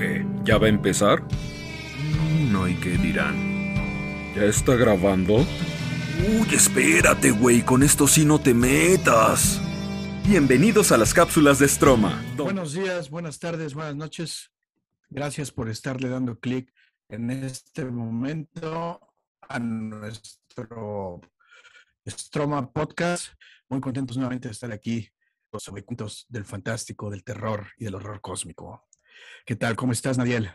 qué? ¿Ya va a empezar? Mm, No, ¿y qué dirán? ¿Ya está grabando? Uy, espérate, güey, con esto sí no te metas. Bienvenidos a las cápsulas de Stroma. Buenos días, buenas tardes, buenas noches. Gracias por estarle dando clic en este momento a nuestro Stroma Podcast. Muy contentos nuevamente de estar aquí sobre cuentos del fantástico, del terror y del horror cósmico. ¿Qué tal? ¿Cómo estás, Nadiel?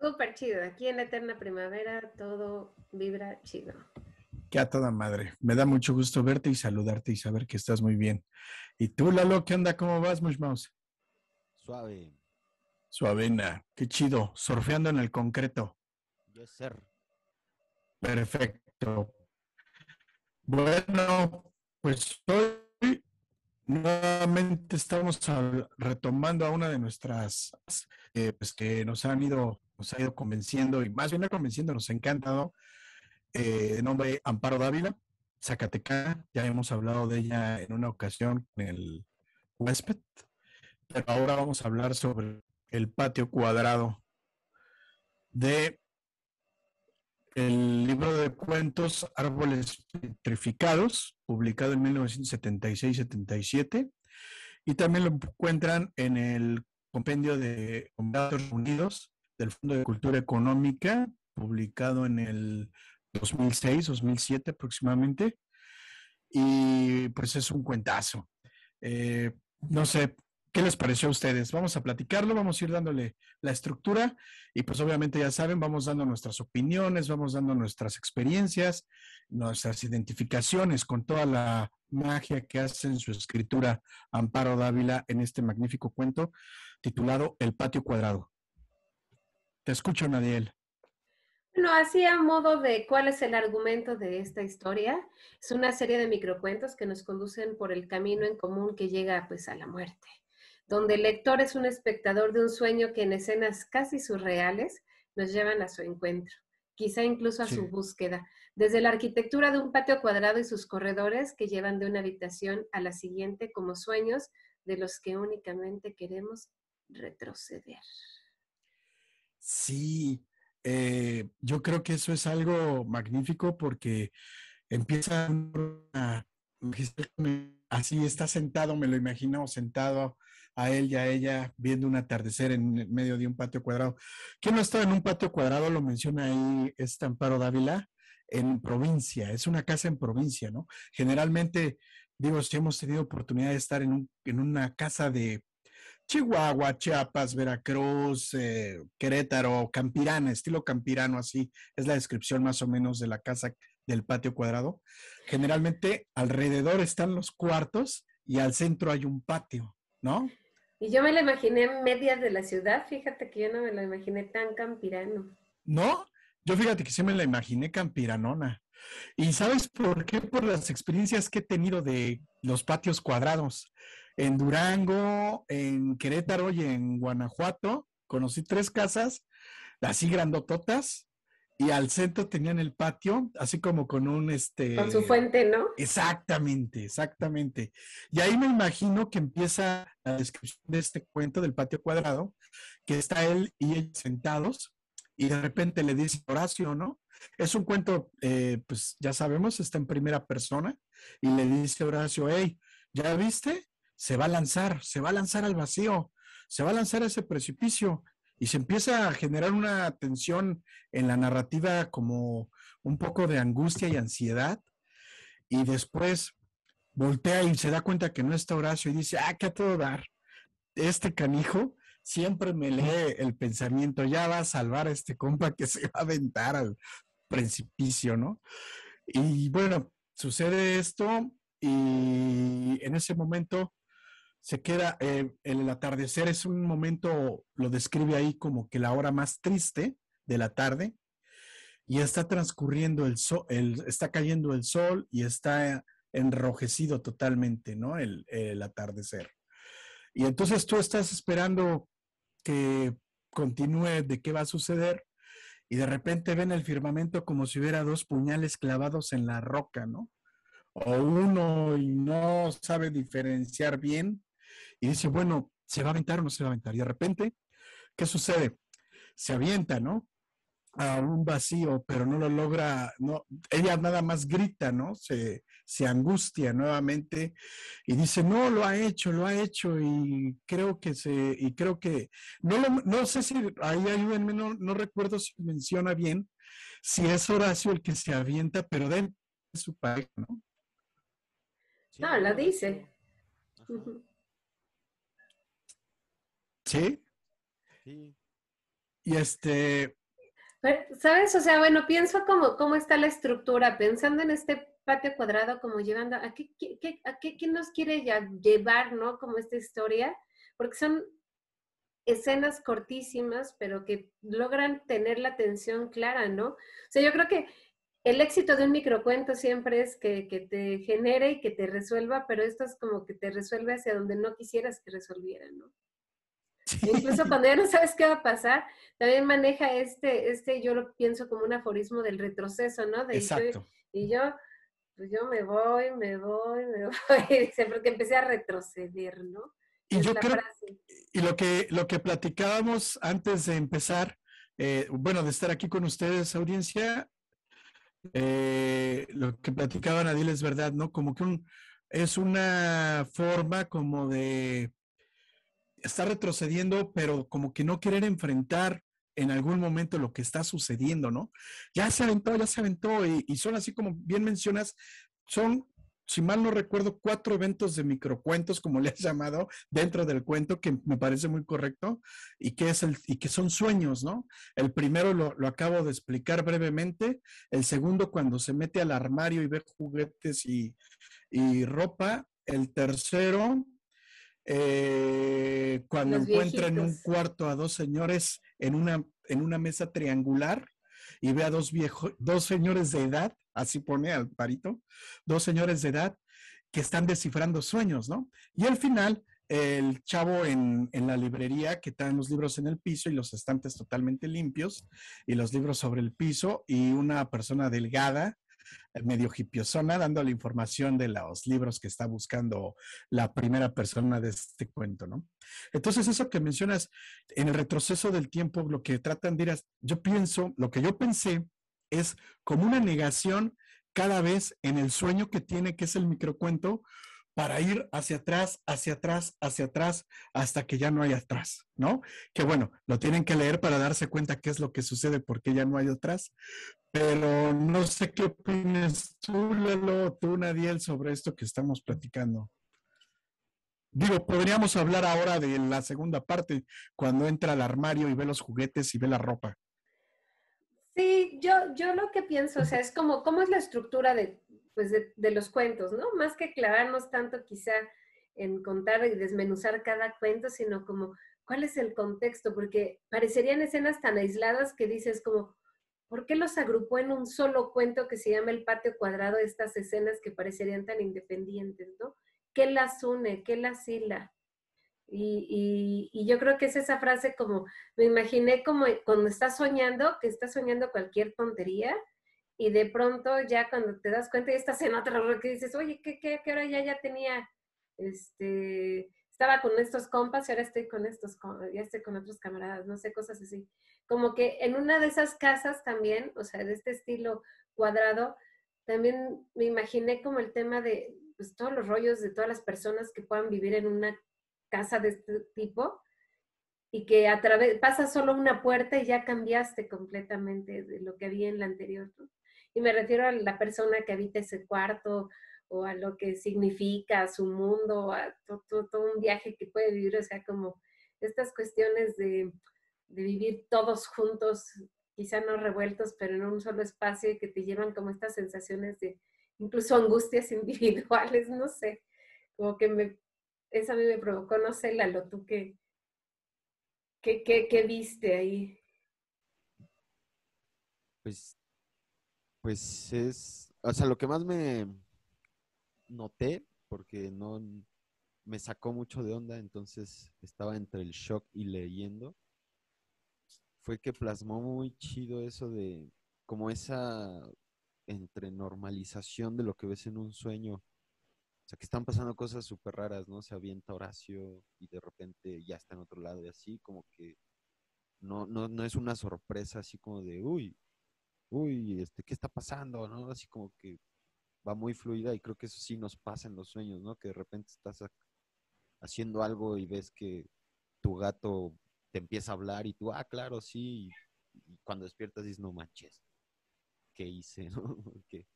Súper chido. Aquí en la eterna primavera todo vibra chido. Qué a toda madre. Me da mucho gusto verte y saludarte y saber que estás muy bien. ¿Y tú, Lalo, qué onda? ¿Cómo vas, Mush Mouse? Suave. Suavena. Qué chido. Surfeando en el concreto. Yes, sir. Perfecto. Bueno, pues hoy nuevamente estamos retomando a una de nuestras eh, pues que nos han ido, nos ha ido convenciendo, y más bien no convenciendo, nos ha encantado, eh, nombre Amparo Dávila, Zacatecana, ya hemos hablado de ella en una ocasión en el huésped, pero ahora vamos a hablar sobre el patio cuadrado de el libro de cuentos Árboles Petrificados, publicado en 1976-77, y también lo encuentran en el compendio de Datos Unidos del Fondo de Cultura Económica, publicado en el 2006-2007 aproximadamente, y pues es un cuentazo. Eh, no sé, ¿qué les pareció a ustedes? Vamos a platicarlo, vamos a ir dándole la estructura y pues obviamente ya saben, vamos dando nuestras opiniones, vamos dando nuestras experiencias, nuestras identificaciones con toda la magia que hace en su escritura Amparo Dávila en este magnífico cuento titulado El patio cuadrado. Te escucho, Nadiel. Bueno, así a modo de cuál es el argumento de esta historia, es una serie de microcuentos que nos conducen por el camino en común que llega pues a la muerte, donde el lector es un espectador de un sueño que en escenas casi surreales nos llevan a su encuentro, quizá incluso a Sí. su búsqueda, desde la arquitectura de un patio cuadrado y sus corredores que llevan de una habitación a la siguiente como sueños de los que únicamente queremos retroceder. Sí, eh, yo creo que eso es algo magnífico porque empieza a, así está sentado, me lo imagino sentado a él y a ella viendo un atardecer en medio de un patio cuadrado. ¿Quién no está en un patio cuadrado? Lo menciona ahí este Amparo Dávila, en provincia, es una casa en provincia, ¿no? Generalmente, digo, si hemos tenido oportunidad de estar en, un, en una casa de Chihuahua, Chiapas, Veracruz, eh, Querétaro, Campirana, estilo campirano, así es la descripción más o menos de la casa del patio cuadrado. Generalmente alrededor están los cuartos y al centro hay un patio, ¿no? Y yo me la imaginé en medias de la ciudad, fíjate que yo no me la imaginé tan campirano. ¿No? Yo fíjate que sí me la imaginé campiranona. ¿Y sabes por qué? Por las experiencias que he tenido de los patios cuadrados. En Durango, en Querétaro y en Guanajuato, conocí tres casas, así grandototas, y al centro tenían el patio, así como con un este. Con su fuente, ¿no? Exactamente, exactamente. Y ahí me imagino que empieza la descripción de este cuento del patio cuadrado, que está él y ella sentados, y de repente le dice Horacio, ¿no? Es un cuento, eh, pues ya sabemos, está en primera persona, y le dice Horacio, hey, ¿ya viste? Se va a lanzar, se va a lanzar al vacío, se va a lanzar a ese precipicio. Y se empieza a generar una tensión en la narrativa como un poco de angustia y ansiedad. Y después voltea y se da cuenta que no está Horacio y dice, ah, que a todo dar. Este canijo siempre me lee el pensamiento, ya va a salvar a este compa que se va a aventar al precipicio, ¿no? Y bueno, sucede esto y en ese momento se queda, eh, el atardecer es un momento, lo describe ahí como que la hora más triste de la tarde y está transcurriendo el sol, está cayendo el sol y está enrojecido totalmente, ¿no? El, el atardecer. Y entonces tú estás esperando que continúe de qué va a suceder y de repente ven el firmamento como si hubiera dos puñales clavados en la roca, ¿no? O uno y no sabe diferenciar bien y dice, bueno, ¿se va a aventar o no se va a aventar? Y de repente ¿qué sucede? Se avienta, ¿no? a un vacío, pero no lo logra, no, ella nada más grita, ¿no? Se, se angustia nuevamente y dice, no, lo ha hecho, lo ha hecho y creo que se, y creo que, no, lo, no sé si ahí ayúdenme, no, no recuerdo si menciona bien, si es Horacio el que se avienta, pero de su pareja, ¿no? no, la dice. ¿Sí? Sí. Y este, ¿Sabes? O sea, bueno, pienso como cómo está la estructura, pensando en este patio cuadrado, como llevando, ¿a qué, a qué, quién nos quiere ya llevar, no? Como esta historia, porque son escenas cortísimas, pero que logran tener la atención clara, ¿no? O sea, yo creo que el éxito de un microcuento siempre es que, que, te genere y que te resuelva, pero esto es como que te resuelve hacia donde no quisieras que resolviera, ¿no? Incluso cuando ya no sabes qué va a pasar, también maneja este, este, yo lo pienso como un aforismo del retroceso, ¿no? De, Exacto. Y yo, pues yo me voy, me voy, me voy, dice, porque empecé a retroceder, ¿no? Y yo creo, y lo que, lo que platicábamos antes de empezar, eh, bueno, de estar aquí con ustedes, audiencia, eh, lo que platicaban Adil es verdad, ¿no? Como que un, es una forma como de está retrocediendo, pero como que no querer enfrentar en algún momento lo que está sucediendo, ¿no? Ya se aventó, ya se aventó, y, son así como bien mencionas, son, si mal no recuerdo, cuatro eventos de microcuentos, como le has llamado, dentro del cuento, que me parece muy correcto, y que, es el, y que son sueños, ¿no? El primero lo, lo acabo de explicar brevemente, el segundo cuando se mete al armario y ve juguetes y, y ropa, el tercero eh, cuando encuentra en un cuarto a dos señores en una, en una mesa triangular y ve a dos viejos, dos señores de edad, así pone al parito, dos señores de edad que están descifrando sueños, ¿no? Y al final, el chavo en, en, la librería que están los libros en el piso y los estantes totalmente limpios y los libros sobre el piso y una persona delgada medio hipiosona, dando la información de los libros que está buscando la primera persona de este cuento, ¿no? Entonces, eso que mencionas en el retroceso del tiempo, lo que tratan de ir a, yo pienso, lo que yo pensé es como una negación cada vez en el sueño que tiene, que es el microcuento, para ir hacia atrás, hacia atrás, hacia atrás, hasta que ya no hay atrás, ¿no? Que bueno, lo tienen que leer para darse cuenta qué es lo que sucede porque ya no hay atrás, pero no sé qué opinas tú, Lalo, tú, Nadiel, sobre esto que estamos platicando. Digo, podríamos hablar ahora de la segunda parte, cuando entra al armario y ve los juguetes y ve la ropa. Sí, yo, yo lo que pienso, o sea, es como, ¿cómo es la estructura de, pues de, los cuentos, ¿no? Más que clavarnos tanto quizá en contar y desmenuzar cada cuento, sino como, ¿cuál es el contexto? Porque parecerían escenas tan aisladas que dices como, ¿Por qué los agrupó en un solo cuento que se llama El patio cuadrado, estas escenas que parecerían tan independientes, ¿no? ¿Qué las une? ¿Qué las hila? Y, y, yo creo que es esa frase como, me imaginé como cuando estás soñando, que estás soñando cualquier tontería, y de pronto ya cuando te das cuenta y estás en otra hora que dices, oye, ¿qué, qué, qué hora ya, ya tenía, este, estaba con estos compas y ahora estoy con estos, ya estoy con otros camaradas, no sé, cosas así como que en una de esas casas también, o sea, de este estilo cuadrado, también me imaginé como el tema de pues, todos los rollos de todas las personas que puedan vivir en una casa de este tipo y que a través pasa solo una puerta y ya cambiaste completamente de lo que había en la anterior. Y me refiero a la persona que habita ese cuarto o a lo que significa su mundo, a todo, un viaje que puede vivir, o sea, como estas cuestiones de de vivir todos juntos, quizá no revueltos, pero en un solo espacio y que te llevan como estas sensaciones de incluso angustias individuales, no sé, como que me, eso a mí me provocó, no sé, Lalo, tú qué, qué, qué, qué viste ahí. Pues, pues es, o sea, lo que más me noté, porque no me sacó mucho de onda, entonces estaba entre el shock y leyendo, fue que plasmó muy chido eso de como esa entre normalización de lo que ves en un sueño. O sea, que están pasando cosas súper raras, ¿no? Se avienta Horacio y de repente ya está en otro lado y así, como que no, no, no es una sorpresa así como de, uy, uy, este, ¿qué está pasando? ¿no? Así como que va muy fluida y creo que eso sí nos pasa en los sueños, ¿no? Que de repente estás haciendo algo y ves que tu gato te empieza a hablar y tú, ah, claro, sí, y cuando despiertas dices, no manches, ¿qué hice?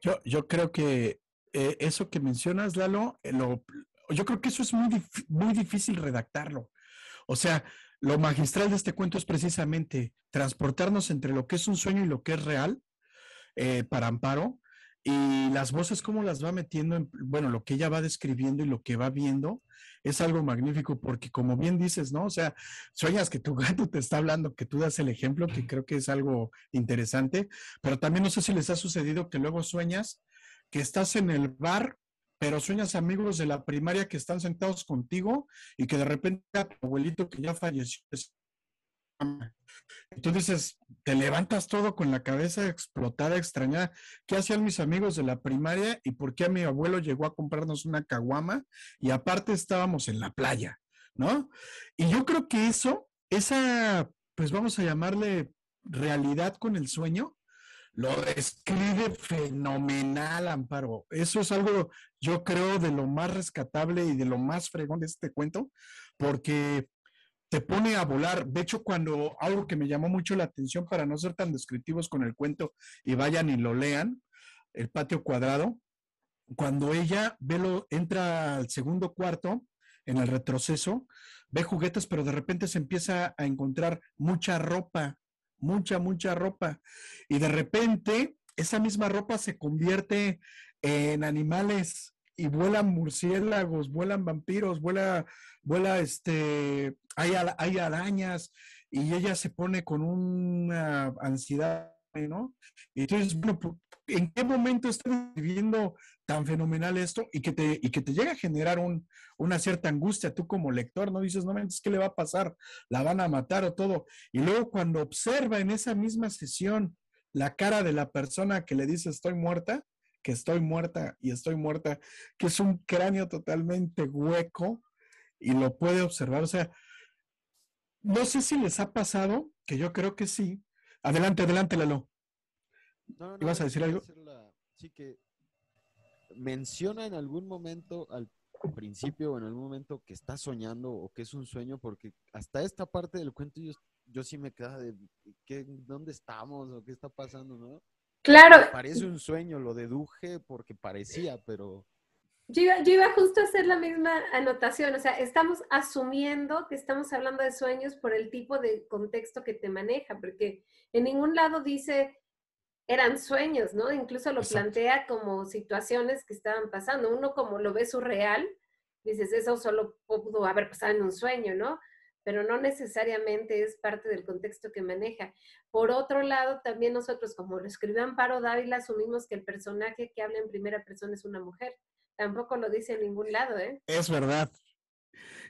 Yo, yo creo que eh, eso que mencionas, Lalo, eh, yo creo que eso es muy, muy difícil redactarlo. O sea, lo magistral de este cuento es precisamente transportarnos entre lo que es un sueño y lo que es real eh, para Amparo y las voces, cómo las va metiendo, en, bueno, lo que ella va describiendo y lo que va viendo es algo magnífico porque como bien dices, ¿no? O sea, sueñas que tu gato te está hablando, que tú das el ejemplo, que creo que es algo interesante, pero también no sé si les ha sucedido que luego sueñas que estás en el bar, pero sueñas amigos de la primaria que están sentados contigo y que de repente tu abuelito que ya falleció entonces te levantas todo con la cabeza explotada, extrañada. ¿Qué hacían mis amigos de la primaria y por qué mi abuelo llegó a comprarnos una caguama? Y aparte estábamos en la playa, ¿no? Y yo creo que eso, esa, pues vamos a llamarle realidad con el sueño, lo describe fenomenal, Amparo. Eso es algo, yo creo, de lo más rescatable y de lo más fregón de este cuento, porque te pone a volar. De hecho, cuando algo que me llamó mucho la atención para no ser tan descriptivos con el cuento y vayan y lo lean, el patio cuadrado, cuando ella ve lo, entra al segundo cuarto, en el retroceso, ve juguetes, pero de repente se empieza a encontrar mucha ropa, mucha, mucha ropa. Y de repente esa misma ropa se convierte en animales y vuelan murciélagos, vuelan vampiros, vuela, vuela este, hay, hay arañas y ella se pone con una ansiedad, ¿no? Entonces, bueno, ¿en qué momento está viviendo tan fenomenal esto y que te, y que te llega a generar un, una cierta angustia tú como lector, ¿no? Dices, no, ¿qué le va a pasar? ¿La van a matar o todo? Y luego cuando observa en esa misma sesión la cara de la persona que le dice estoy muerta, que estoy muerta y estoy muerta, que es un cráneo totalmente hueco y lo puede observar. O sea, no sé si les ha pasado, que yo creo que sí. Adelante, adelante, Lalo. No, no, ¿Vas a decir algo? Sí, que menciona en algún momento al principio o en algún momento que está soñando o que es un sueño, porque hasta esta parte del cuento yo, yo sí me quedaba de ¿qué, dónde estamos o qué está pasando, ¿no? Claro. Parece un sueño, lo deduje porque parecía, pero... Yo iba, yo iba, justo a hacer la misma anotación, o sea, estamos asumiendo que estamos hablando de sueños por el tipo de contexto que te maneja, porque en ningún lado dice eran sueños, ¿no? Incluso lo plantea como situaciones que estaban pasando. Uno como lo ve surreal, dices, eso solo pudo haber pasado en un sueño, ¿no? pero no necesariamente es parte del contexto que maneja. Por otro lado, también nosotros, como lo escribió Amparo Dávila, asumimos que el personaje que habla en primera persona es una mujer. Tampoco lo dice en ningún lado, ¿eh? Es verdad.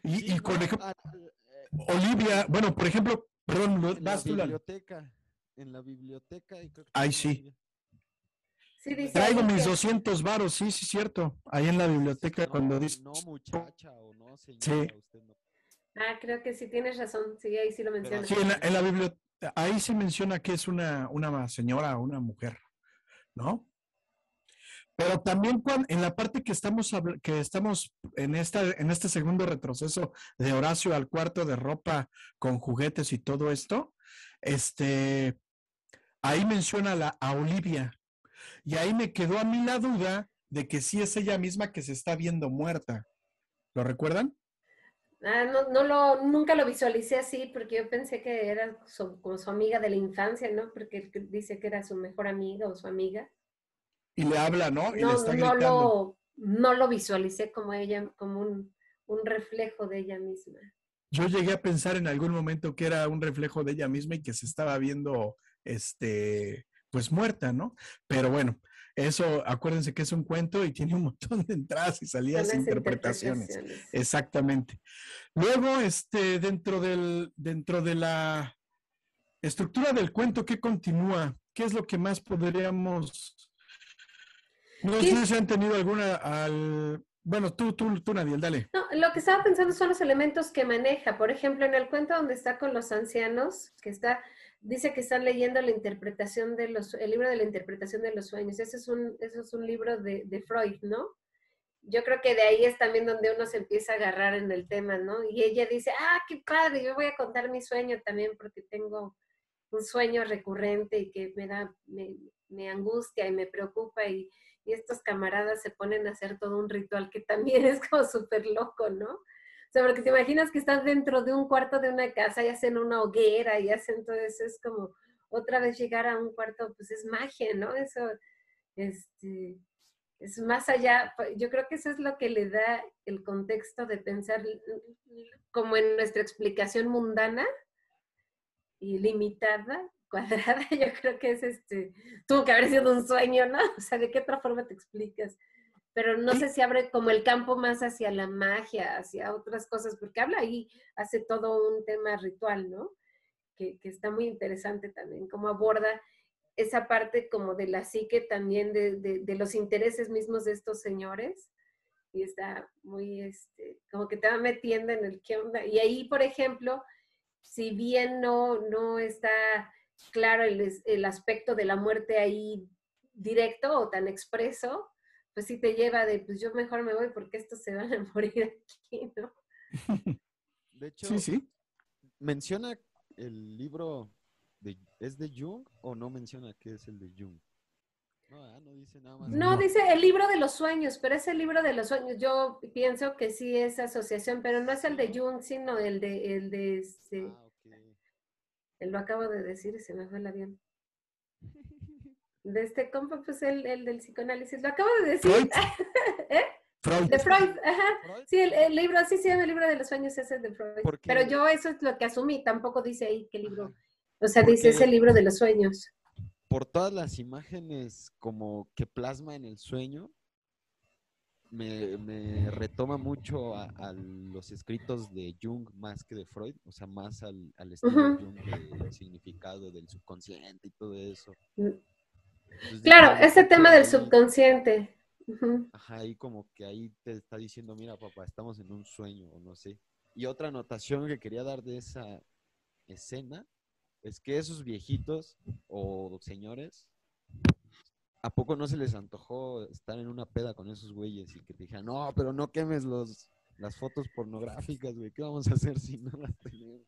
Y, con ejemplo, eh, Olivia, bueno, por ejemplo, perdón, en la biblioteca, en la biblioteca. Y Ay, sí. Traigo mis 200 varos, sí, sí, cierto. Ahí en la biblioteca cuando dice. No, muchacha, o no, señora, sí. usted no Ah, creo que sí tienes razón. Sí, ahí sí lo menciona. Sí, en la, biblioteca, ahí sí menciona que es una, una señora o una mujer, ¿no? Pero también cuando, en la parte que estamos, que estamos en, esta, en este segundo retroceso de Horacio al cuarto de ropa con juguetes y todo esto, este, ahí menciona la, a Olivia. Y ahí me quedó a mí la duda de que sí es ella misma que se está viendo muerta. ¿Lo recuerdan? Ah, no, no lo, nunca lo visualicé así porque yo pensé que era como su amiga de la infancia, ¿no? Porque dice que era su mejor amiga o su amiga. Y le habla, ¿no? Y no, le está no, lo, no lo visualicé como ella, como un, un reflejo de ella misma. Yo llegué a pensar en algún momento que era un reflejo de ella misma y que se estaba viendo, este, pues muerta, ¿no? Pero bueno, eso, acuérdense que es un cuento y tiene un montón de entradas y salidas e interpretaciones. Exactamente. Luego, este, dentro del, dentro de la estructura del cuento, ¿qué continúa? ¿Qué es lo que más podríamos? No sé si han tenido alguna al, Bueno, tú, tú, tú, Nadiel, dale. No, lo que estaba pensando son los elementos que maneja. Por ejemplo, en el cuento donde está con los ancianos, que está, dice que están leyendo la interpretación de los, el libro de la interpretación de los sueños. Ese es un, ese es un libro de, de Freud, ¿no? Yo creo que de ahí es también donde uno se empieza a agarrar en el tema, ¿no? Y ella dice, ah, qué padre, yo voy a contar mi sueño también porque tengo un sueño recurrente y que me da, me angustia y me preocupa y, y estos camaradas se ponen a hacer todo un ritual que también es como súper loco, ¿no? O sea, porque te imaginas que estás dentro de un cuarto de una casa y hacen una hoguera y hacen todo eso, es como otra vez llegar a un cuarto, pues es magia, ¿no? Eso, este, es más allá, yo creo que eso es lo que le da el contexto de pensar como en nuestra explicación mundana y limitada, cuadrada, yo creo que es este, tuvo que haber sido un sueño, ¿no? O sea, ¿de qué otra forma te explicas? Pero no sé si abre como el campo más hacia la magia, hacia otras cosas, porque habla ahí, hace todo un tema ritual, ¿no? Que, que está muy interesante también, cómo aborda esa parte como de la psique también, de, de, de los intereses mismos de estos señores, y está muy, este, como que te va metiendo en el qué onda. Y ahí, por ejemplo, si bien no, no está claro el, el, aspecto de la muerte ahí directo o tan expreso, pues sí te lleva de, pues yo mejor me voy porque estos se van a morir aquí, ¿no? De hecho, Sí, sí. menciona el libro, de, ¿es de Jung o no menciona que es el de Jung? No, ah, no dice nada más. No, dice el libro de los sueños, pero es el libro de los sueños. Yo pienso que sí es asociación, pero no es el de Jung, sino el de, el de este, Ah, ok. lo acabo de decir y se me fue el avión. De este compa, pues el, el del psicoanálisis, lo acabo de decir. Freud. ¿Eh? Freud. De Freud, ajá. Freud, Sí, el, el libro, sí, sí, el libro de los sueños ese es de Freud. Pero yo eso es lo que asumí, tampoco dice ahí qué libro. O sea, dice ese libro de los sueños. por todas las imágenes como que plasma en el sueño, me, me retoma mucho a, a los escritos de Jung más que de Freud, o sea, más al, al estilo Ujú. Jung del significado del subconsciente y todo eso. Mm. Entonces, Claro, ese "Ah, tema del subconsciente. Ajá, ahí como que ahí te está diciendo, mira, papá, estamos en un sueño, o no sé. Y otra anotación que quería dar de esa escena es que esos viejitos o señores, ¿a poco no se les antojó estar en una peda con esos güeyes y que te dijeran, no, pero no quemes los, las fotos pornográficas, güey, ¿qué vamos a hacer si no las tenemos?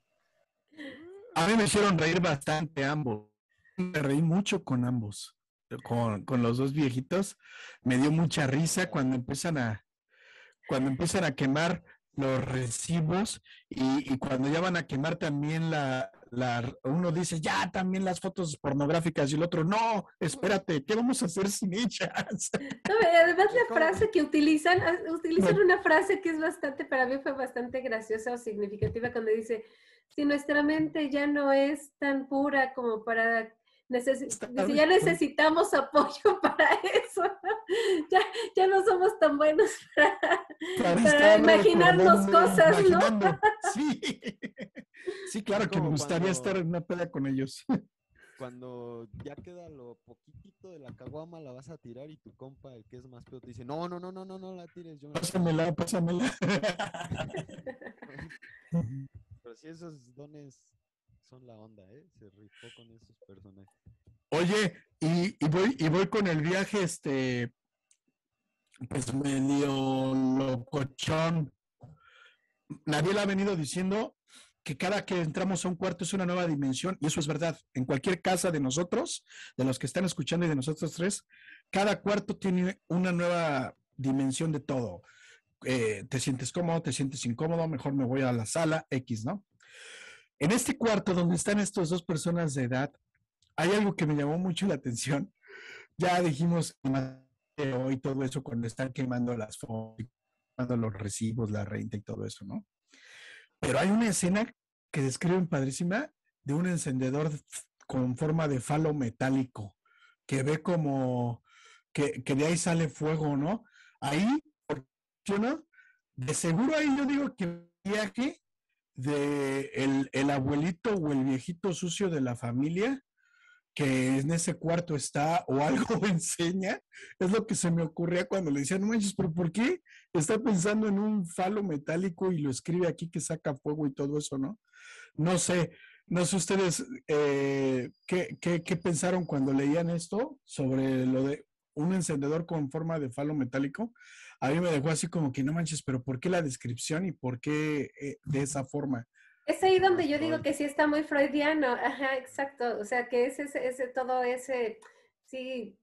A mí me hicieron reír bastante ambos. Me reí mucho con ambos. Con, con los dos viejitos. Me dio mucha risa cuando empiezan a cuando empiezan a quemar los recibos y, y cuando ya van a quemar también la, la uno dice ya también las fotos pornográficas y el otro no, espérate, ¿qué vamos a hacer sin ellas? No, y además la ¿Cómo? frase que utilizan, ah, utilizan Bueno. una frase que es bastante, para mí fue bastante graciosa o significativa cuando dice, si nuestra mente ya no es tan pura como para dice, ya necesitamos apoyo para eso, ya, ya no somos tan buenos para, Para para estar imaginarnos cosas, ¿no? Sí. Sí, claro que me gustaría cuando- estar en una peda con ellos. Cuando ya queda lo poquitito de la caguama, la vas a tirar y tu compa, el que es más peor, te dice, no, no, no, no, no, no la tires, yo me la Pásamela, pásamela. Pero sí, esos dones son la onda, ¿eh? Se rifó con esos personajes. Oye, y, voy, y voy con el viaje, este, pues medio locochón. Nadie ha venido diciendo que cada que entramos a un cuarto es una nueva dimensión, y eso es verdad. En cualquier casa de nosotros, de los que están escuchando y de nosotros tres, cada cuarto tiene una nueva dimensión de todo. Eh, te sientes cómodo, te sientes incómodo, mejor me voy a la sala X, ¿no? En este cuarto donde están estas dos personas de edad, hay algo que me llamó mucho la atención. Ya dijimos hoy todo eso cuando están quemando las fotos, quemando los recibos, la renta y todo eso, ¿no? Pero hay una escena que describen padrísima de un encendedor con forma de falo metálico que ve como que, de ahí sale fuego, ¿no? Ahí, ¿no? De seguro ahí yo digo que viaje de el, el abuelito o el viejito sucio de la familia que en ese cuarto está o algo enseña, es lo que se me ocurría cuando le decía, no manches, pero ¿por qué está pensando en un falo metálico y lo escribe aquí que saca fuego y todo eso, no? No sé, no sé ustedes eh, ¿qué, qué, qué pensaron cuando leían esto sobre lo de un encendedor con forma de falo metálico. A mí me dejó así como que no manches, pero ¿por qué la descripción y por qué eh, de esa forma? Es ahí donde yo digo que sí está muy freudiano, ajá, exacto, o sea, que ese, ese, todo ese, sí,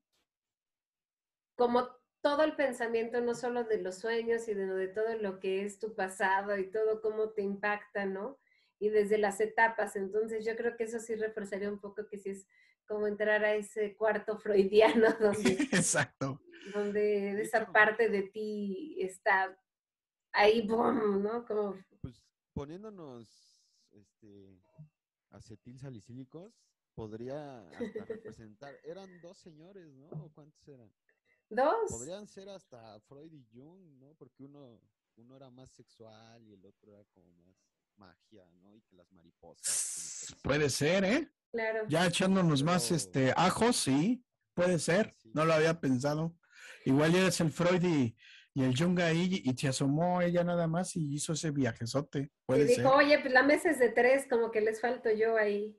como todo el pensamiento, no solo de los sueños, sino de todo lo que es tu pasado y todo cómo te impacta, ¿no? Y desde las etapas, entonces yo creo que eso sí reforzaría un poco que sí es como entrar a ese cuarto freudiano donde, Exacto. donde esa parte de ti está ahí, boom, ¿no? Como... Pues poniéndonos este, acetil salicílicos, podría hasta representar, eran dos señores, ¿no? ¿O cuántos eran? Dos. Podrían ser hasta Freud y Jung, ¿no? Porque uno, uno era más sexual y el otro era como más magia, ¿no? Y que las mariposas. Puede ser, ¿eh? Claro. Ya echándonos más este ajos, sí, puede ser. No lo había pensado. Igual ya es el Freud y, y el Jung ahí y se asomó ella nada más y hizo ese viajezote. Puede y dijo, ser. oye, pues la mesa es de tres, como que les falto yo ahí.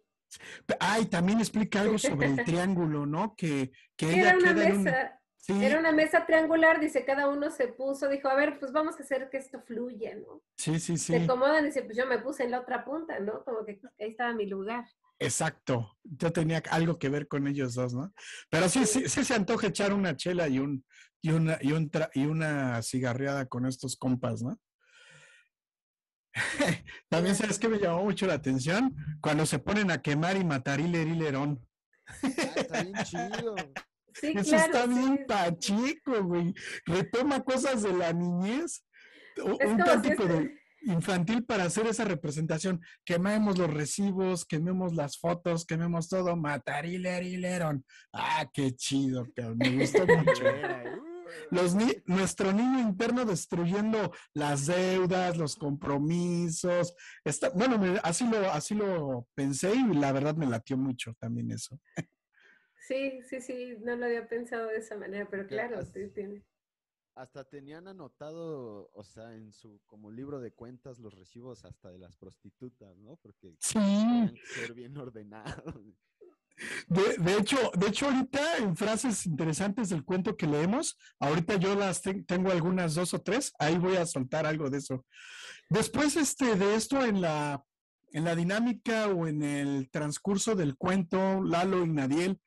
Ay, también explica algo sobre el triángulo, ¿no? Que, que ella era una queda en un- mesa. Sí, Era una mesa triangular, dice, cada uno se puso, dijo, a ver, pues vamos a hacer que esto fluya, ¿no? sí, sí, Se sí. acomodan, dice, pues yo me puse en la otra punta, ¿no? Como que ahí estaba mi lugar. Exacto. Yo tenía algo que ver con ellos dos, ¿no? Pero sí, sí, sí se antoja echar una chela y un y una y un tra- y una cigarreada con estos compas, ¿no? También sabes que me llamó mucho la atención cuando se ponen a quemar y matar hiler hilerón. Ah, está bien chido. Sí, Eso claro. está bien sí. pachico, güey. Retoma cosas de la niñez. Un si tántico este- de infantil para hacer esa representación. Quememos los recibos, quememos las fotos, quememos todo. Matar hiler hilerón. Ah, qué chido, cabrón. Me gustó mucho. Los ni- nuestro niño interno destruyendo las deudas, los compromisos. Está, bueno, me- así, lo, así lo pensé y la verdad me latió mucho también eso. Sí, sí, sí, no lo había pensado de esa manera, pero claro, sí, tiene. Hasta tenían anotado, o sea, en su como libro de cuentas los recibos hasta de las prostitutas, ¿no? Porque Sí. que ser bien ordenados. De, de hecho, de hecho, ahorita en frases interesantes del cuento que leemos, ahorita yo las ten- tengo algunas dos o tres, ahí voy a soltar algo de eso. Después este, de esto, en la, en la dinámica o en el transcurso del cuento, Lalo y Nadiel,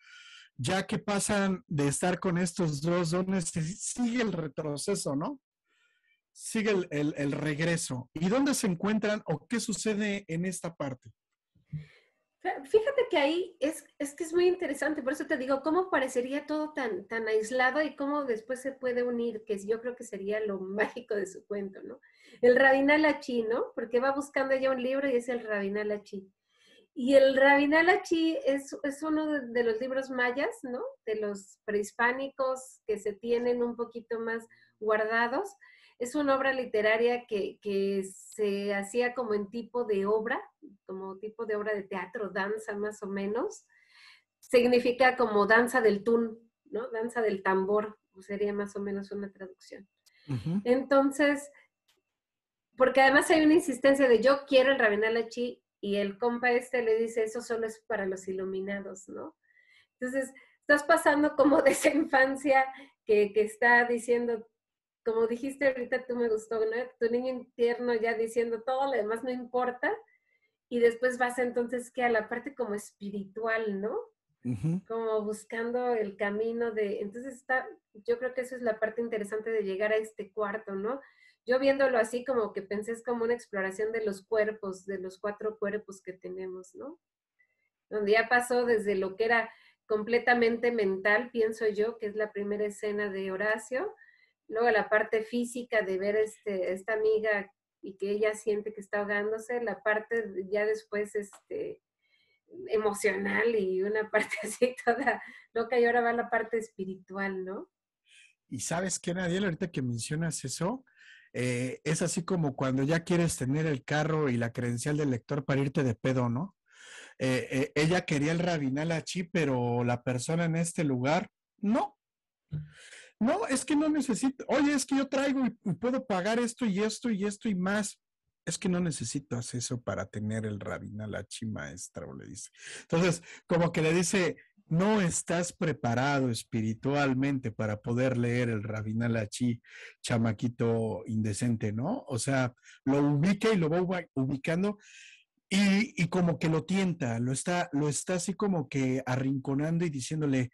ya que pasan de estar con estos dos dones, sigue el retroceso, ¿no? Sigue el, el- regreso. ¿Y dónde se encuentran o qué sucede en esta parte? Fí- Fíjate que ahí es, es que es muy interesante, por eso te digo, cómo parecería todo tan, tan aislado y cómo después se puede unir, que yo creo que sería lo mágico de su cuento, ¿no? El Rabinal Achí, ¿no? Porque va buscando ella un libro y es el Rabinal Achí. Y el Rabinal Achí es, es uno de, de los libros mayas, ¿no? De los prehispánicos que se tienen un poquito más guardados. Es una obra literaria que, que se hacía como en tipo de obra, como tipo de obra de teatro, danza más o menos. Significa como danza del tún, ¿no? Danza del tambor, sería más o menos una traducción. Entonces, porque además hay una insistencia de yo quiero el Rabinal Achí y el compa este le dice eso solo es para los iluminados, ¿no? Entonces, estás pasando como de esa infancia que, que está diciendo, como dijiste ahorita, tú me gustó, ¿no? Tu niño interno ya diciendo todo lo demás no importa y después vas entonces que a la parte como espiritual, ¿no? Como buscando el camino de, entonces está, yo creo que eso es la parte interesante de llegar a este cuarto, ¿no? Yo viéndolo así como que pensé es como una exploración de los cuerpos, de los cuatro cuerpos que tenemos, ¿no? Donde ya pasó desde lo que era completamente mental, pienso yo, que es la primera escena de Horacio, luego la parte física de ver este, esta amiga y que ella siente que está ahogándose, la parte ya después, este, emocional y una parte así toda loca y ahora va la parte espiritual, ¿no? Y sabes qué, Nadiel, ahorita que mencionas eso, eh, es así como cuando ya quieres tener el carro y la credencial del lector para irte de pedo, ¿no? eh, eh, ella quería el rabinal achí, pero la persona en este lugar, no. No, es que no necesito. Oye, es que yo traigo y, puedo pagar esto y esto y esto y más. Es que no necesitas eso para tener el rabinal achí, maestra, o le dice. Entonces, como que le dice, no estás preparado espiritualmente para poder leer el Rabinal Achí, chamaquito indecente, ¿no? O sea, lo ubica y lo va ubicando y, y como que lo tienta, lo está, lo está así como que arrinconando y diciéndole,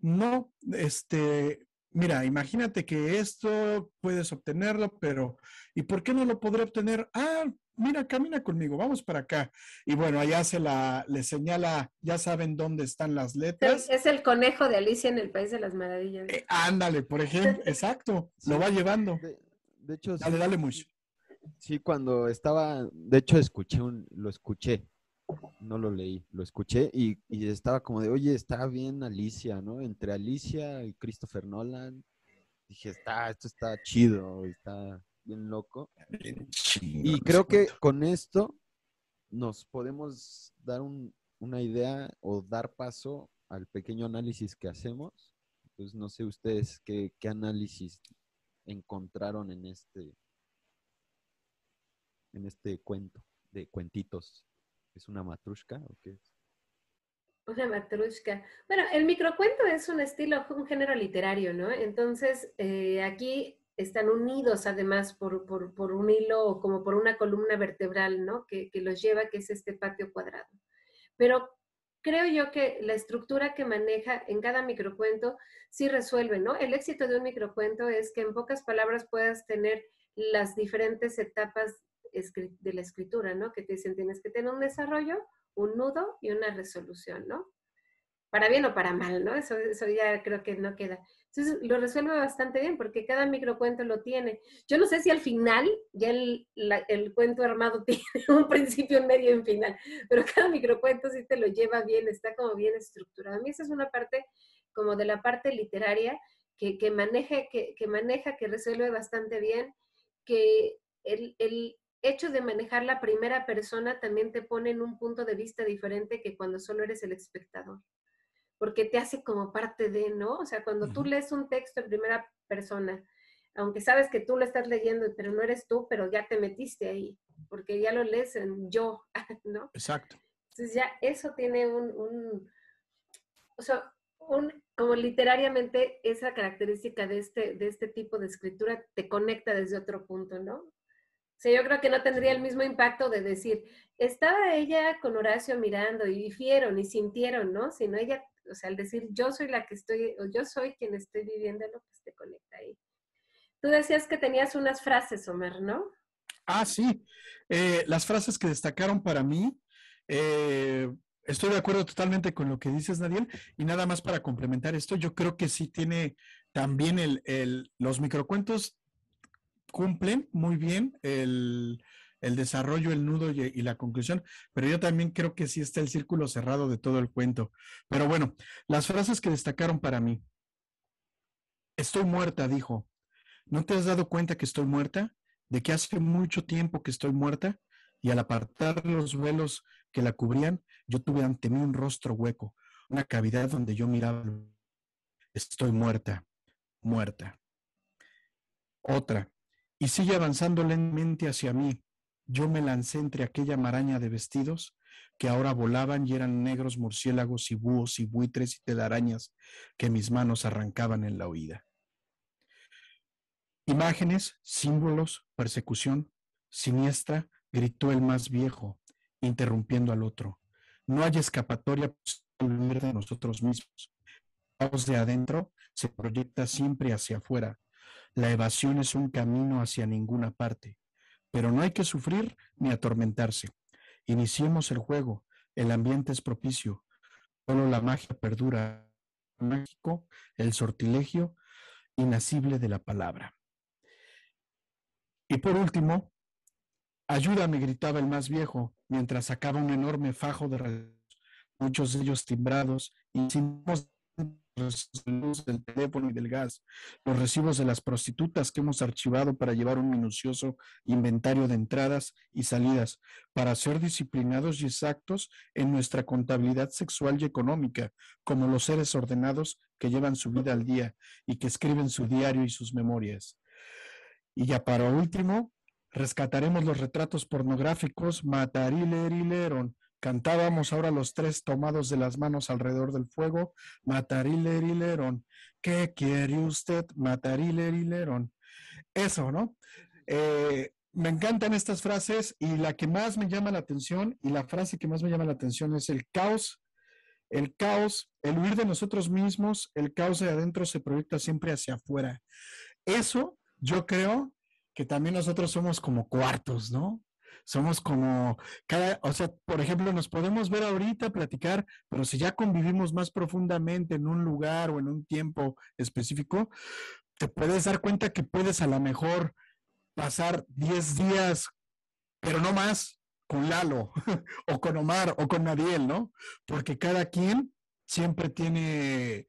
no, este, mira, imagínate que esto puedes obtenerlo, pero ¿y por qué no lo podré obtener? Ah, mira, camina conmigo, vamos para acá. Y bueno, allá se la, le señala, ya saben dónde están las letras. Es el conejo de Alicia en el País de las Maravillas. Eh, ándale, por ejemplo, exacto, lo va llevando. De, de hecho, Dale, sí, dale, Mush. sí, cuando estaba, de hecho escuché un, lo escuché, no lo leí, lo escuché y, y estaba como de, oye, está bien Alicia, ¿no? Entre Alicia y Christopher Nolan, dije, está, esto está chido, está bien loco. Y creo que con esto nos podemos dar un- una idea o dar paso al pequeño análisis que hacemos. Pues no sé ustedes qué, qué análisis encontraron en este, en este cuento de cuentitos. ¿Es una matrushka o qué es? Una matrushka. Bueno, el microcuento es un estilo, un género literario, ¿no? Entonces, eh, aquí están unidos además por, por- por un hilo, como por una columna vertebral, ¿no? Que, que los lleva, que es este patio cuadrado. Pero creo yo que la estructura que maneja en cada microcuento sí resuelve, ¿no? El éxito de un microcuento es que en pocas palabras puedas tener las diferentes etapas de la escritura, ¿no? Que te dicen, tienes que tener un desarrollo, un nudo y una resolución, ¿no? Para bien o para mal, ¿no? Eso, eso ya creo que no queda. Entonces lo resuelve bastante bien porque cada microcuento lo tiene. Yo no sé si al final ya el, la- el cuento armado tiene un principio, un medio y un final, pero cada microcuento sí te lo lleva bien, está como bien estructurado. A mí esa es una parte como de la parte literaria que, que, maneja, que, que maneja, que resuelve bastante bien, que el, el hecho de manejar la primera persona también te pone en un punto de vista diferente que cuando solo eres el espectador porque te hace como parte de, ¿no? O sea, cuando tú lees un texto en primera persona, aunque sabes que tú lo estás leyendo, pero no eres tú, pero ya te metiste ahí, porque ya lo lees en yo, ¿no? Exacto. Entonces ya eso tiene un, un o sea, un, como literariamente esa característica de este, de este tipo de escritura te conecta desde otro punto, ¿no? Sea, yo creo que no tendría el mismo impacto de decir, estaba ella con Horacio mirando y vieron y sintieron, ¿no? Sino ella, o sea, al decir yo soy la que estoy, o yo soy quien estoy viviéndolo, pues te conecta ahí. Tú decías que tenías unas frases, Omar, ¿no? Ah, sí. Eh, las frases que destacaron para mí, eh, estoy de acuerdo totalmente con lo que dices, Nadiel, y nada más para complementar esto, yo creo que sí tiene también el, el- los microcuentos cumplen muy bien el, el desarrollo, el nudo y, y la conclusión, pero yo también creo que sí está el círculo cerrado de todo el cuento. Pero bueno, las frases que destacaron para mí. Estoy muerta, dijo. ¿No te has dado cuenta que estoy muerta? de que hace mucho tiempo que estoy muerta y al apartar los velos que la cubrían, yo tuve ante mí un rostro hueco, una cavidad donde yo miraba. Estoy muerta, muerta. Otra, y sigue avanzando lentamente hacia mí. Yo me lancé entre aquella maraña de vestidos que ahora volaban y eran negros murciélagos y búhos y buitres y telarañas que mis manos arrancaban en la huida. Imágenes, símbolos, persecución, siniestra, gritó el más viejo, interrumpiendo al otro. No hay escapatoria posible de nosotros mismos. La de adentro se proyecta siempre hacia afuera. La evasión es un camino hacia ninguna parte. Pero no hay que sufrir ni atormentarse. Iniciemos el juego. El ambiente es propicio. Solo la magia perdura. Mágico, el sortilegio inasible de la palabra. Y por último, ayúdame, gritaba el más viejo, mientras sacaba un enorme fajo de muchos de ellos timbrados y sin luz, del teléfono y del gas, los recibos de las prostitutas que hemos archivado para llevar un minucioso inventario de entradas y salidas, para ser disciplinados y exactos en nuestra contabilidad sexual y económica, como los seres ordenados que llevan su vida al día y que escriben su diario y sus memorias. Y ya para último, rescataremos los retratos pornográficos Matarillerileron. Cantábamos ahora los tres tomados de las manos alrededor del fuego, Matarillerileron. ¿Qué quiere usted? Matarillerileron. Eso, ¿no? Eh, me encantan estas frases y la que más me llama la atención y la frase que más me llama la atención es el caos. El caos, el huir de nosotros mismos, el caos de adentro se proyecta siempre hacia afuera. Eso yo creo que también nosotros somos como cuartos, ¿no? Somos como cada, o sea, por ejemplo, nos podemos ver ahorita, platicar, pero si ya convivimos más profundamente en un lugar o en un tiempo específico, te puedes dar cuenta que puedes a lo mejor pasar 10 días, pero no más, con Lalo, o con Omar, o con Nadiel, ¿no? Porque cada quien siempre tiene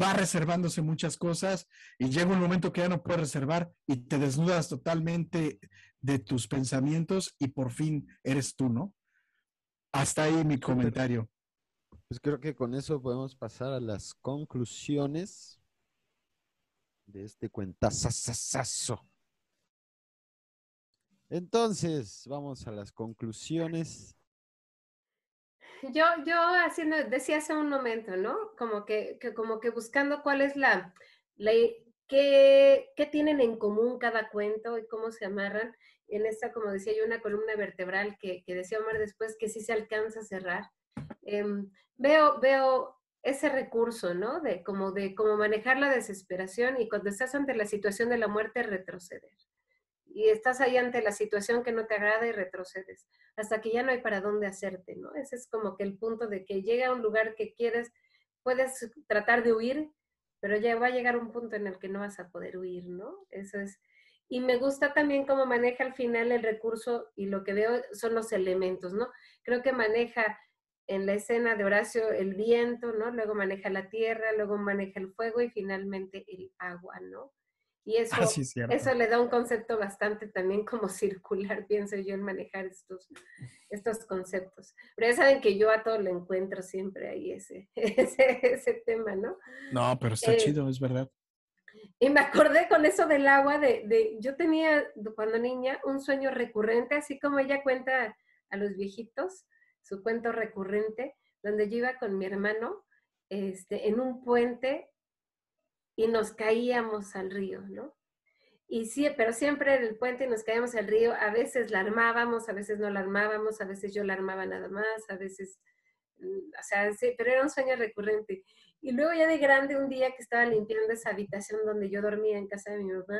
va reservándose muchas cosas y llega un momento que ya no puedes reservar y te desnudas totalmente de tus pensamientos y por fin eres tú, ¿no? Hasta ahí mi comentario. Pues creo que con eso podemos pasar a las conclusiones de este cuentazazazazo. Entonces, vamos a las conclusiones yo, yo haciendo, decía hace un momento, ¿no? Como que, como que buscando cuál es la, la qué, qué, tienen en común cada cuento y cómo se amarran. En esta, como decía yo, una columna vertebral que, que decía Omar después que sí se alcanza a cerrar. Em, veo, veo ese recurso, ¿no? De como de cómo manejar la desesperación y cuando estás ante la situación de la muerte, retroceder y estás ahí ante la situación que no te agrada y retrocedes, hasta que ya no hay para dónde hacerte, ¿no? Ese es como que el punto de que llega a un lugar que quieres, puedes tratar de huir, pero ya va a llegar un punto en el que no vas a poder huir, ¿no? Eso es. Y me gusta también cómo maneja al final el recurso y lo que veo son los elementos, ¿no? Creo que maneja en la escena de Horacio el viento, ¿no? Luego maneja la tierra, luego maneja el fuego y finalmente el agua, ¿no? Y eso, ah, eso le da un concepto bastante también como circular, pienso yo, en manejar estos, estos conceptos. Pero ya saben que yo a todo le encuentro siempre ahí ese, ese, tema, ¿no? No, pero está eh, chido, es verdad. Y me acordé con eso del agua, de, de, yo tenía cuando niña un sueño recurrente, así como ella cuenta a los viejitos, su cuento recurrente, donde yo iba con mi hermano este, en un puente y nos caíamos al río, ¿no? Y sí, pero siempre en el puente nos caíamos al río, a veces la armábamos, a veces no la armábamos, a veces yo la armaba nada más, a veces, mm, o sea, sí, pero era un sueño recurrente. Y luego ya de grande, un día que estaba limpiando esa habitación donde yo dormía en casa de mi mamá,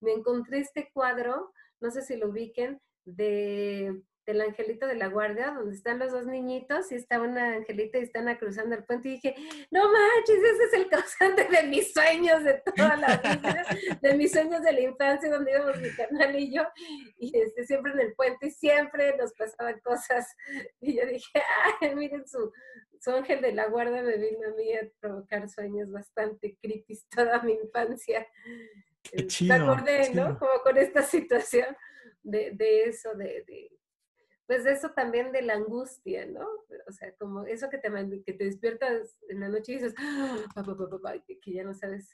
me encontré este cuadro, no sé si lo ubiquen, de del angelito de la guardia, donde están los dos niñitos y está una angelita y están cruzando el puente y dije, no manches, ese es el causante de mis sueños de toda la vida, de mis sueños de la infancia, donde íbamos mi canal y yo, y este, siempre en el puente y siempre nos pasaban cosas. Y yo dije, ay, miren su, su ángel de la guardia me vino a mí a provocar sueños bastante creepy toda mi infancia. Qué chido, acordé, ¿no? Como con esta situación de, de eso, de, de pues eso también de la angustia, ¿no? O sea, como eso que te, que te despiertas en la noche y dices, ah, que ya no sabes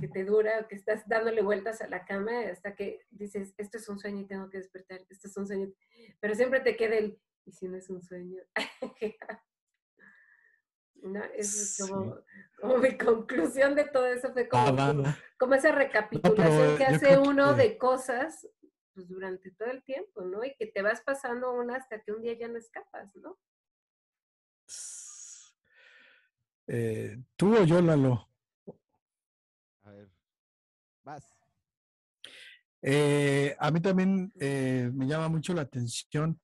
que te dura, que estás dándole vueltas a la cama hasta que dices, esto es un sueño y tengo que despertar, esto es un sueño. Pero siempre te queda el, ¿y si no es un sueño? ¿No? Eso es como, mi conclusión de todo eso fue como, ah, como esa recapitulación que hace uno de cosas pues durante todo el tiempo, ¿no? Y que te vas pasando una hasta que un día ya no escapas, ¿no? Eh, ¿Tú o yo, Lalo? A ver, vas. Eh, a mí también eh, me llama mucho la atención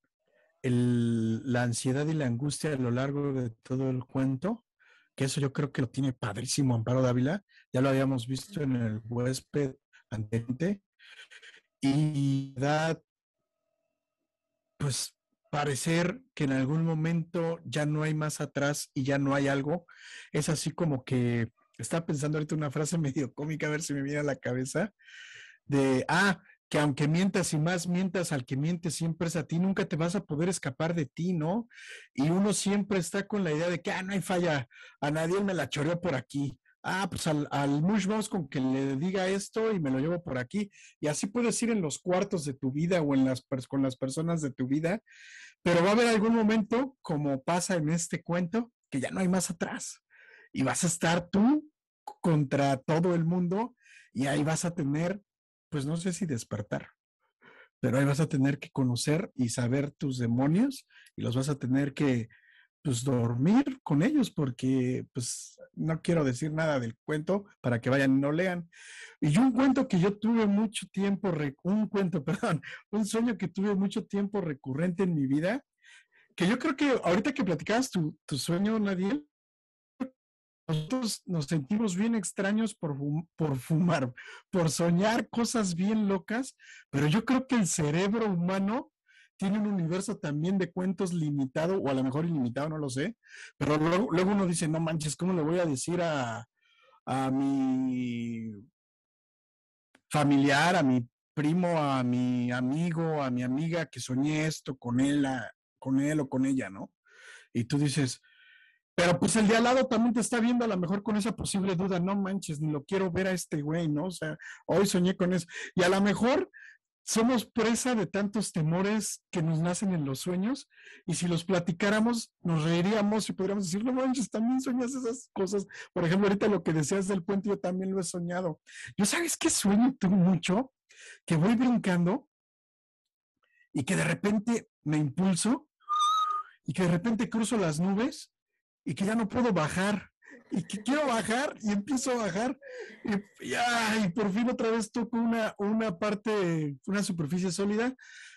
el, la ansiedad y la angustia a lo largo de todo el cuento, que eso yo creo que lo tiene padrísimo Amparo Dávila, ya lo habíamos visto en el huésped anterior, y da, pues parecer que en algún momento ya no hay más atrás y ya no hay algo. Es así como que estaba pensando ahorita una frase medio cómica, a ver si me viene a la cabeza, de, ah, que aunque mientas y más mientas al que miente siempre es a ti, nunca te vas a poder escapar de ti, ¿no? Y uno siempre está con la idea de que, ah, no hay falla, a nadie me la choreó por aquí. Ah, pues al, al con que le diga esto y me lo llevo por aquí. Y así puedes ir en los cuartos de tu vida o en las, con las personas de tu vida, pero va a haber algún momento, como pasa en este cuento, que ya no hay más atrás. Y vas a estar tú contra todo el mundo y ahí vas a tener pues no sé si despertar, pero ahí vas a tener que conocer y saber tus demonios y los vas a tener que pues dormir con ellos porque pues no quiero decir nada del cuento para que vayan y no lean. Y un cuento que yo tuve mucho tiempo, un cuento, perdón, un sueño que tuve mucho tiempo recurrente en mi vida, que yo creo que ahorita que platicabas tu, tu sueño, Nadie, nosotros nos sentimos bien extraños por, por fumar, por soñar cosas bien locas, pero yo creo que el cerebro humano tiene un universo también de cuentos limitado, o a lo mejor ilimitado, no lo sé, pero luego, uno dice, no manches, ¿cómo le voy a decir a, a mi familiar, a mi primo, a mi amigo, a mi amiga que soñé esto con él, con él o con ella, ¿no? Y tú dices, pero pues el de al lado también te está viendo a lo mejor con esa posible duda, no manches, ni lo quiero ver a este güey, ¿no? O sea, hoy soñé con eso. Y a lo mejor somos presa de tantos temores que nos nacen en los sueños y si los platicáramos nos reiríamos y podríamos decir, no manches, también soñas esas cosas. Por ejemplo, ahorita lo que decías del puente, yo también lo he soñado. Yo sabes qué sueño tengo mucho, que voy brincando y que de repente me impulso y que de repente cruzo las nubes y que ya no puedo bajar y que quiero bajar y empiezo a bajar y, por fin otra vez toco una, una parte, una superficie sólida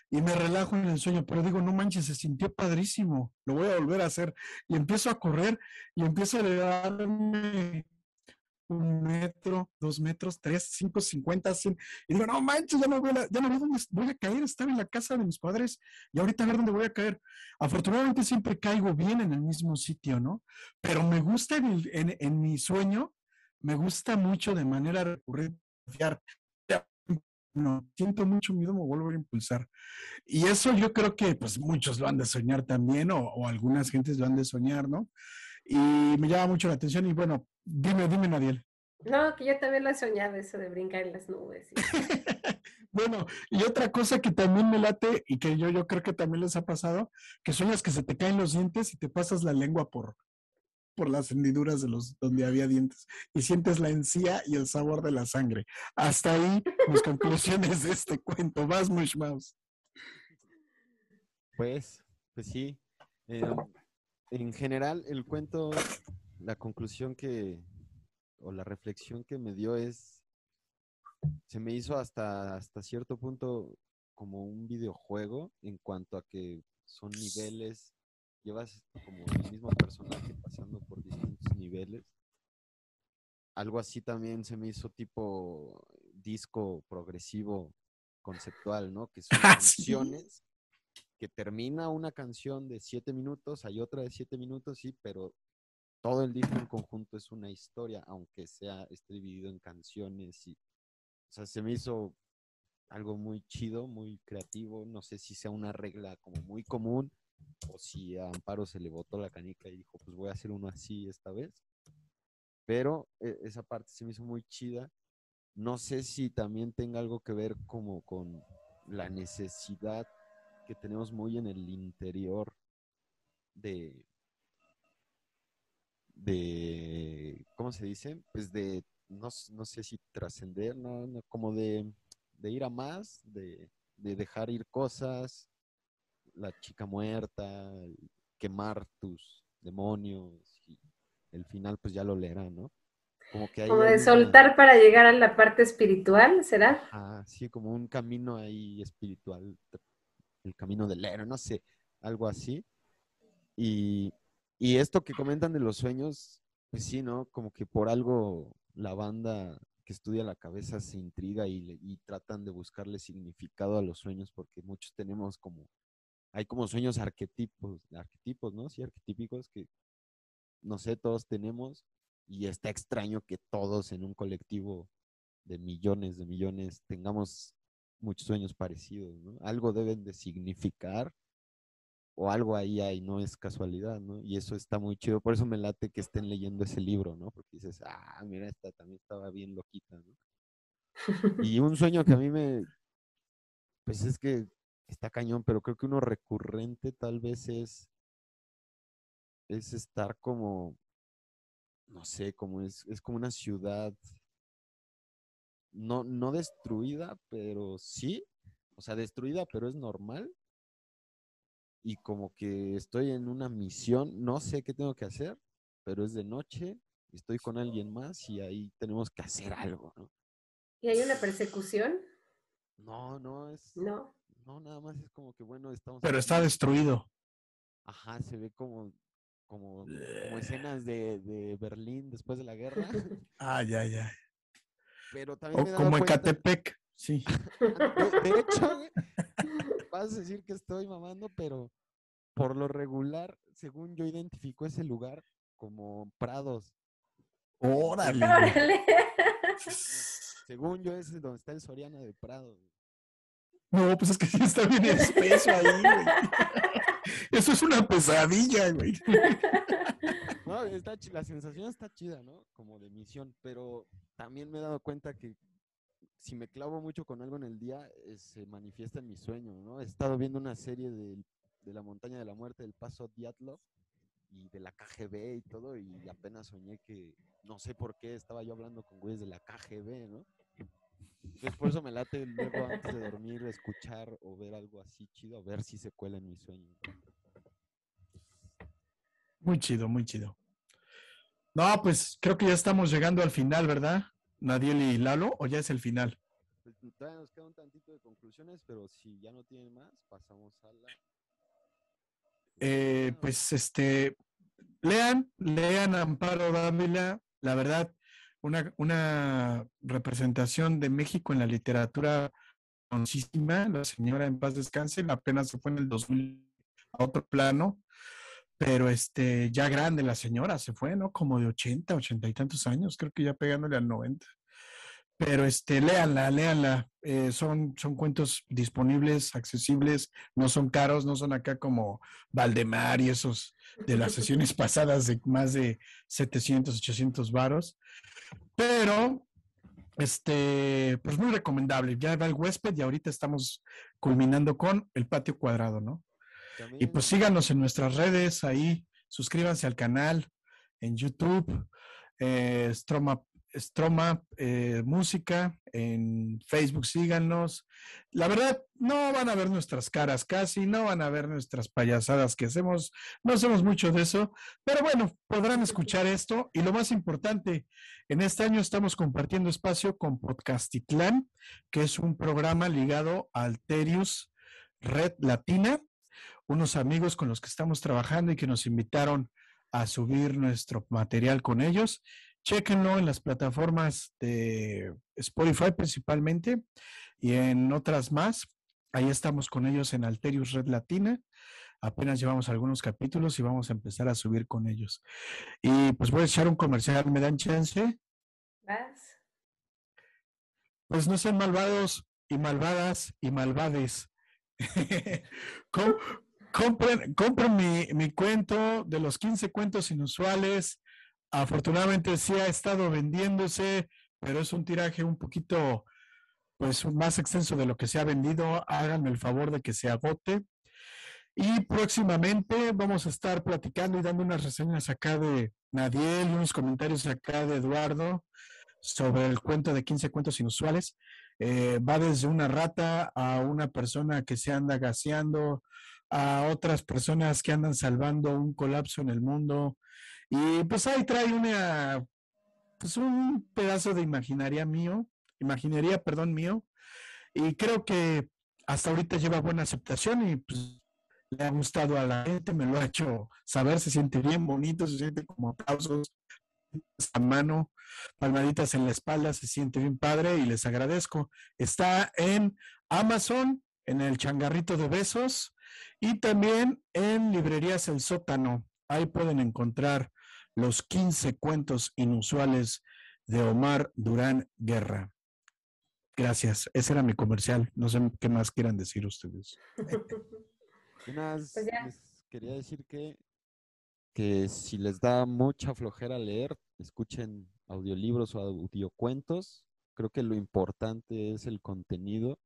y me relajo en el sueño, pero digo, no manches, se sintió padrísimo, lo voy a volver a hacer y empiezo a correr y empiezo a elevarme un metro, dos metros, tres, cinco, cincuenta, cien. Y digo, no manches, ya no, voy a, ya no veo dónde voy a caer. Estaba en la casa de mis padres y ahorita a ver dónde voy a caer. Afortunadamente siempre caigo bien en el mismo sitio, ¿no? Pero me gusta en, en, mi sueño, me gusta mucho de manera recurrente no, siento mucho miedo, me vuelvo a impulsar. Y eso yo creo que pues muchos lo han de soñar también, o, o algunas gentes lo han de soñar, ¿no? Y me llama mucho la atención y bueno, Dime, dime, Nadiel. No, que yo también lo he soñado, eso de brincar en las nubes. bueno, y otra cosa que también me late y que yo, yo creo que también les ha pasado, que sueñas que se te caen los dientes y te pasas la lengua por, por las hendiduras de los donde había dientes y sientes la encía y el sabor de la sangre. Hasta ahí las conclusiones de este cuento. Vas, Mush Mouse. Pues, pues sí. Eh, en general, el cuento la conclusión que, o la reflexión que me dio es, se me hizo hasta, hasta cierto punto como un videojuego en cuanto a que son niveles, llevas como el mismo personaje pasando por distintos niveles. Algo así también se me hizo tipo disco progresivo conceptual, ¿no? Que son ah, canciones que termina una canción de siete minutos, hay otra de siete minutos, sí, pero todo el disco en conjunto es una historia, aunque sea esté dividido en canciones y, o sea, se me hizo algo muy chido, muy creativo. No sé si sea una regla como muy común o si a Amparo se le botó la canica y dijo, pues voy a hacer uno así esta vez. Pero e, esa parte se me hizo muy chida. No sé si también tenga algo que ver como con la necesidad que tenemos muy en el interior de de, ¿cómo se dice? Pues de, no, no sé si trascender, ¿no? como de, de, ir a más, de, de, dejar ir cosas, la chica muerta, quemar tus demonios y el final pues ya lo leerá, ¿no? Como, que hay como de soltar para llegar a la parte espiritual, ¿será? Ah, sí, como un camino ahí espiritual, el camino del héroe, no sé, algo así. Y, y esto que comentan de los sueños, pues sí, ¿no? Como que por algo la banda que estudia la cabeza se intriga y, tratan de buscarle significado a los sueños porque muchos tenemos como hay como sueños arquetipos, arquetipos, ¿no? Sí, arquetípicos que, no sé, todos tenemos y está extraño que todos en un colectivo de millones de millones tengamos muchos sueños parecidos, ¿no? Algo deben de significar o algo ahí hay, no es casualidad, ¿no? Y eso está muy chido, por eso me late que estén leyendo ese libro, ¿no? Porque dices, ah, mira, esta también estaba bien loquita, ¿no? Y un sueño que a mí me, pues es que está cañón, pero creo que uno recurrente tal vez es, es estar como, no sé, como es, es como una ciudad, no, no destruida, pero sí, o sea, destruida, pero es normal. Y como que estoy en una misión, no sé qué tengo que hacer, pero es de noche, estoy con alguien más y ahí tenemos que hacer algo, ¿no? ¿Y hay una persecución? No, no, es... No. No, nada más es como que, bueno, estamos... Pero aquí. está destruido. Ajá, se ve como, como, como escenas de, de Berlín después de la guerra. Ah, ya, ya. Pero también O me como Ecatepec, sí. De, de hecho, güey, vas a decir que estoy mamando, pero por lo regular, según yo identifico ese lugar como Prados. Órale. Según yo, ese es donde está el Soriana de Prados. No, pues es que sí está bien espeso ahí, güey. Eso es una pesadilla, güey. No, está, la sensación está chida, ¿no? Como de misión, pero también me he dado cuenta que si me clavo mucho con algo en el día, eh, se manifiesta en mi sueño, ¿no? He estado viendo una serie del- de, la montaña de la muerte del paso Diatlov y de la KGB y todo, y apenas soñé que, no sé por qué, estaba yo hablando con güeyes de la KGB, ¿no? Entonces por eso me late luego antes de dormir escuchar o ver algo así chido, a ver si se cuela en mi sueño. Muy chido, muy chido. No, pues creo que ya estamos llegando al final, ¿verdad? Nadiel y Lalo, o ya es el final. Pues, todavía nos queda un tantito de conclusiones, pero si ya no tienen más, pasamos a la... Eh, pues este, lean, lean Amparo Dávila, la verdad, una, una representación de México en la literatura la señora en paz descanse, apenas se fue en el 2000 a otro plano, pero este, ya grande la señora se fue, ¿no? Como de 80, 80 y tantos años, creo que ya pegándole al 90. Pero este, léanla, léanla. eh, son, son cuentos disponibles, accesibles, no son caros, no son acá como Valdemar y esos de las sesiones pasadas de más de 700, 800 varos. Pero, este, pues muy recomendable. Ya va el huésped y ahorita estamos culminando con el patio cuadrado, ¿no? Y pues síganos en nuestras redes ahí, suscríbanse al canal en YouTube, eh, Stroma, Stroma eh, Música, en Facebook síganos. La verdad, no van a ver nuestras caras casi, no van a ver nuestras payasadas que hacemos, no hacemos mucho de eso, pero bueno, podrán escuchar esto. Y lo más importante, en este año estamos compartiendo espacio con Podcastitlán, que es un programa ligado a Alterius Red Latina unos amigos con los que estamos trabajando y que nos invitaron a subir nuestro material con ellos. Chéquenlo en las plataformas de Spotify principalmente y en otras más. Ahí estamos con ellos en Alterius Red Latina. Apenas llevamos algunos capítulos y vamos a empezar a subir con ellos. Y pues voy a echar un comercial, ¿me dan chance? Vas. Pues no sean malvados y malvadas y malvades. Com- compren mi, mi cuento de los 15 cuentos inusuales. Afortunadamente sí ha estado vendiéndose, pero es un tiraje un poquito pues más extenso de lo que se ha vendido. Háganme el favor de que se agote. Y próximamente vamos a estar platicando y dando unas reseñas acá de Nadiel y unos comentarios acá de Eduardo sobre el cuento de 15 cuentos inusuales. Eh, va desde una rata a una persona que se anda gaseando, a otras personas que andan salvando un colapso en el mundo. Y pues ahí trae una, pues un pedazo de imaginaria mío, imaginería, perdón, mío. Y creo que hasta ahorita lleva buena aceptación y pues le ha gustado a la gente, me lo ha hecho saber, se siente bien bonito, se siente como aplausos a mano, palmaditas en la espalda, se siente bien padre y les agradezco. Está en Amazon, en el changarrito de besos Y también en Librerías El Sótano. Ahí pueden encontrar los 15 cuentos inusuales de Omar Durán Guerra. Gracias. Ese era mi comercial. No sé qué más quieran decir ustedes. Unas- Pues les quería decir que, que si les da mucha flojera leer, escuchen audiolibros o audiocuentos. Creo que lo importante es el contenido,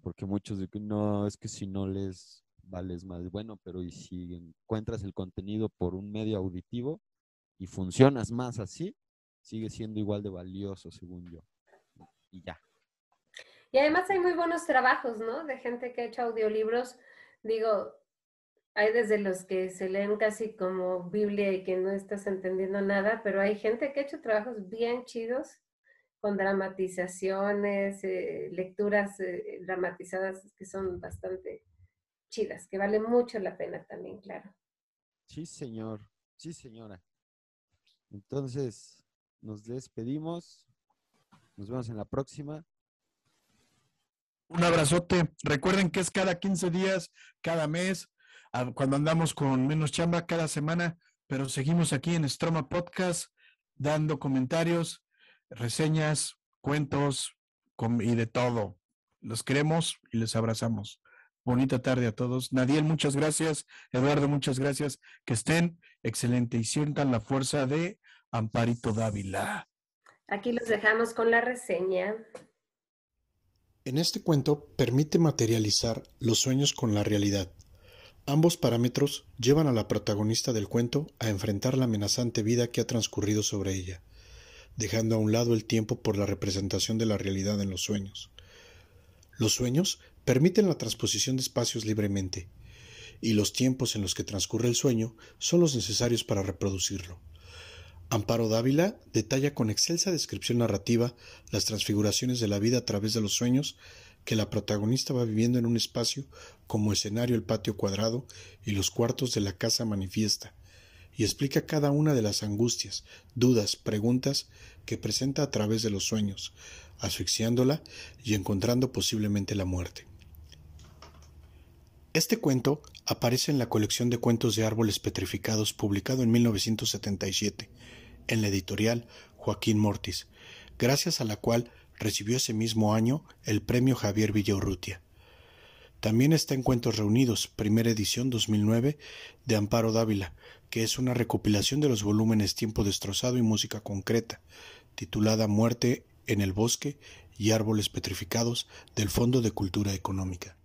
porque muchos que no, es que si no les vales más. Bueno, pero y si encuentras el contenido por un medio auditivo y funcionas más así, sigue siendo igual de valioso, según yo. Y ya. Y además hay muy buenos trabajos, ¿no? De gente que ha hecho audiolibros. Digo, hay desde los que se leen casi como Biblia y que no estás entendiendo nada, pero hay gente que ha hecho trabajos bien chidos con dramatizaciones, eh, lecturas eh, dramatizadas que son bastante chidas, que vale mucho la pena también, claro. Sí, señor. Sí, señora. Entonces, nos despedimos. Nos vemos en la próxima. Un abrazote. Recuerden que es cada 15 días, cada mes, cuando andamos con menos chamba cada semana, pero seguimos aquí en Stroma Podcast dando comentarios, reseñas, cuentos y de todo. Los queremos y les abrazamos. Bonita tarde a todos. Nadiel, muchas gracias. Eduardo, muchas gracias. Que estén excelente y sientan la fuerza de Amparito Dávila. Aquí los dejamos con la reseña. En este cuento permite materializar los sueños con la realidad. Ambos parámetros llevan a la protagonista del cuento a enfrentar la amenazante vida que ha transcurrido sobre ella, dejando a un lado el tiempo por la representación de la realidad en los sueños. Los sueños permiten la transposición de espacios libremente, y los tiempos en los que transcurre el sueño son los necesarios para reproducirlo. Amparo Dávila detalla con excelsa descripción narrativa las transfiguraciones de la vida a través de los sueños que la protagonista va viviendo en un espacio como escenario el patio cuadrado y los cuartos de la casa manifiesta, y explica cada una de las angustias, dudas, preguntas que presenta a través de los sueños, asfixiándola y encontrando posiblemente la muerte. Este cuento aparece en la colección de cuentos de árboles petrificados publicado en 1977 en la editorial Joaquín Mortis, gracias a la cual recibió ese mismo año el premio Javier Villaurrutia. También está en Cuentos Reunidos, primera edición 2009 de Amparo Dávila, que es una recopilación de los volúmenes Tiempo Destrozado y Música Concreta, titulada Muerte en el Bosque y Árboles Petrificados del Fondo de Cultura Económica.